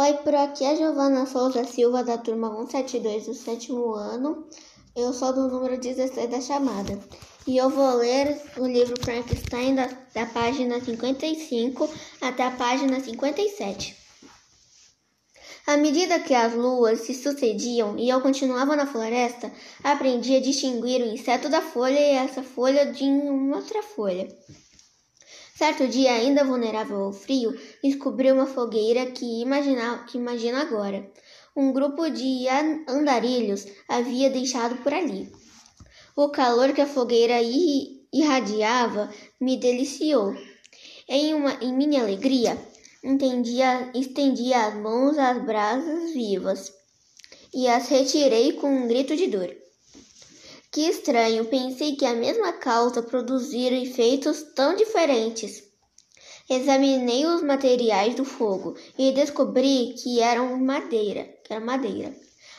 Oi, por aqui é Giovana Souza Silva, da turma 172 do sétimo ano. Eu sou do número 16 da chamada. E eu vou ler o livro Frankenstein da, da página 55 até a página 57. À medida que as luas se sucediam e eu continuava na floresta, aprendi a distinguir o inseto da folha e essa folha de outra folha. Certo dia, ainda vulnerável ao frio, descobri uma fogueira que, imagina, que imagina agora. Um grupo de andarilhos havia deixado por ali. O calor que a fogueira irradiava me deliciou. Em, uma, em minha alegria, entendia, estendia as mãos às brasas vivas e as retirei com um grito de dor. Que estranho, pensei que a mesma causa produzira efeitos tão diferentes. Examinei os materiais do fogo e descobri que eram madeira, que era madeira.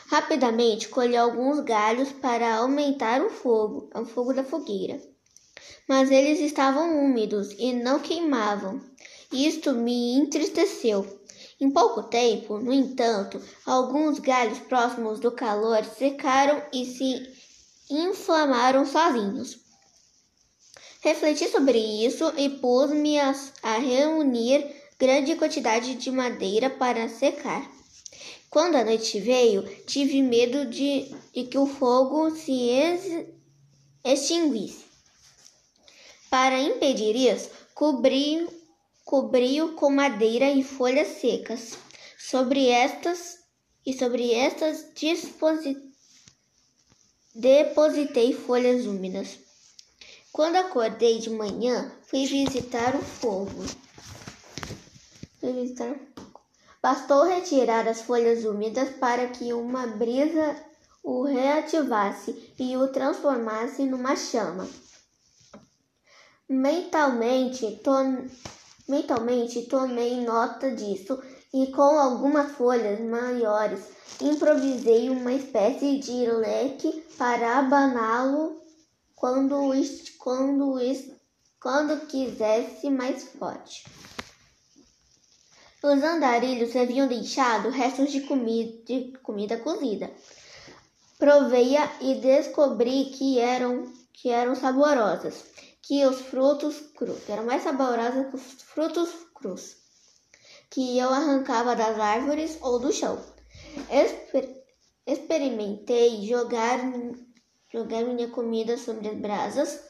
Rapidamente colhi alguns galhos para aumentar o fogo, o fogo da fogueira. Mas eles estavam úmidos e não queimavam. Isto me entristeceu. Em pouco tempo, no entanto, alguns galhos próximos do calor secaram e se inflamaram sozinhos. Refleti sobre isso e pus-me a, a reunir grande quantidade de madeira para secar. Quando a noite veio, tive medo de, de que o fogo se ex, extinguisse. Para impedir isso, cobri-o cobri com madeira e folhas secas. Sobre estas e sobre estas disposições Depositei folhas úmidas. Quando acordei de manhã, fui visitar o fogo. Fui visitar... Bastou retirar as folhas úmidas para que uma brisa o reativasse e o transformasse numa chama. Mentalmente, to... Mentalmente tomei nota disso e com algumas folhas maiores improvisei uma espécie de leque para abaná-lo quando, quando, quando quisesse mais forte. Os andarilhos haviam deixado restos de comida, de comida cozida. Provei-a e descobri que eram, que eram saborosas, que os frutos crus, eram mais saborosas que os frutos crus, que eu arrancava das árvores ou do chão. Exper experimentei jogar, jogar minha comida sobre as brasas.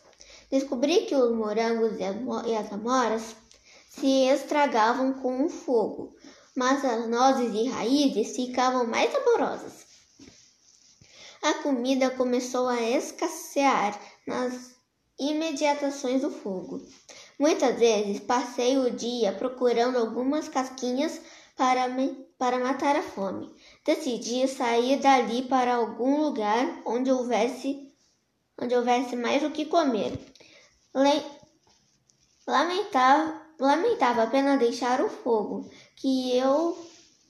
Descobri que os morangos e as, e as amoras se estragavam com o fogo, mas as nozes e raízes ficavam mais saborosas. A comida começou a escassear nas imediatações do fogo. Muitas vezes passei o dia procurando algumas casquinhas para, me, para matar a fome. Decidi sair dali para algum lugar onde houvesse, onde houvesse mais o que comer. Le, lamentava, lamentava apenas deixar o fogo, que eu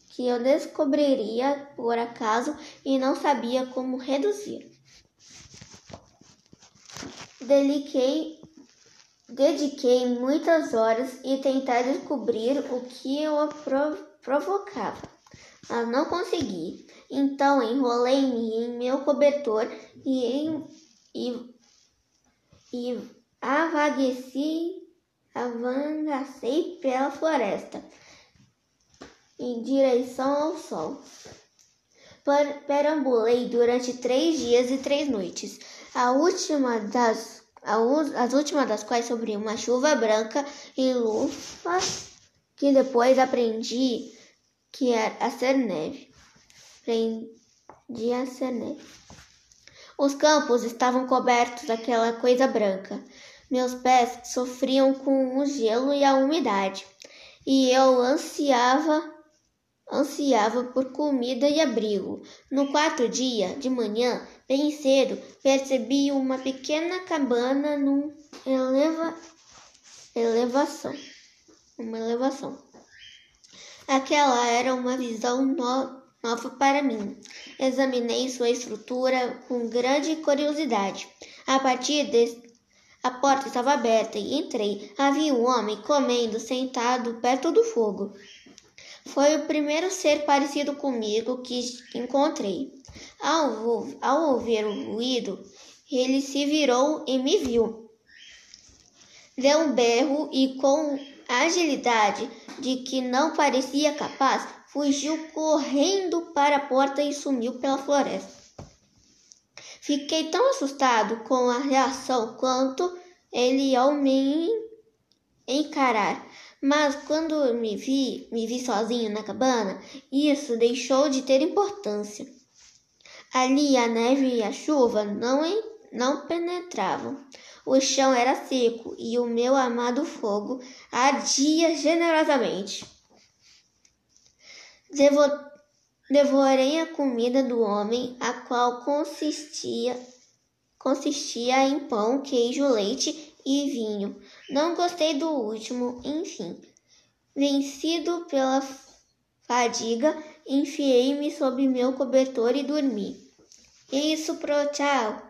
que eu descobriria por acaso e não sabia como reduzir. Deliquei, dediquei muitas horas e tentar descobrir o que eu provocava, mas não consegui. Então enrolei-me em meu cobertor e, em, e, e avagueci, avangacei pela floresta em direção ao sol. Perambulei durante três dias e três noites, a última das, as últimas das quais sobre uma chuva branca e luvas que depois aprendi que era a ser neve. Aprendi a ser neve. Os campos estavam cobertos daquela coisa branca. Meus pés sofriam com o gelo e a umidade, e eu ansiava ansiava por comida e abrigo. No quarto dia, de manhã, bem cedo, percebi uma pequena cabana numa eleva, elevação uma elevação. Aquela era uma visão no nova para mim. Examinei sua estrutura com grande curiosidade. A partir de a porta estava aberta e entrei. Havia um homem comendo sentado perto do fogo. Foi o primeiro ser parecido comigo que encontrei. Ao, ao ouvir o ruído, ele se virou e me viu. Deu um berro e, com agilidade de que não parecia capaz, fugiu correndo para a porta e sumiu pela floresta. Fiquei tão assustado com a reação quanto ele ao me encarar. Mas quando me vi, me vi sozinho na cabana, isso deixou de ter importância. Ali a neve e a chuva não, não penetravam. O chão era seco e o meu amado fogo ardia generosamente. Devo Devorei a comida do homem, a qual consistia, consistia em pão, queijo, leite e vinho. Não gostei do último, enfim. Vencido pela fadiga, enfiei-me sob meu cobertor e dormi. Isso pro tchau.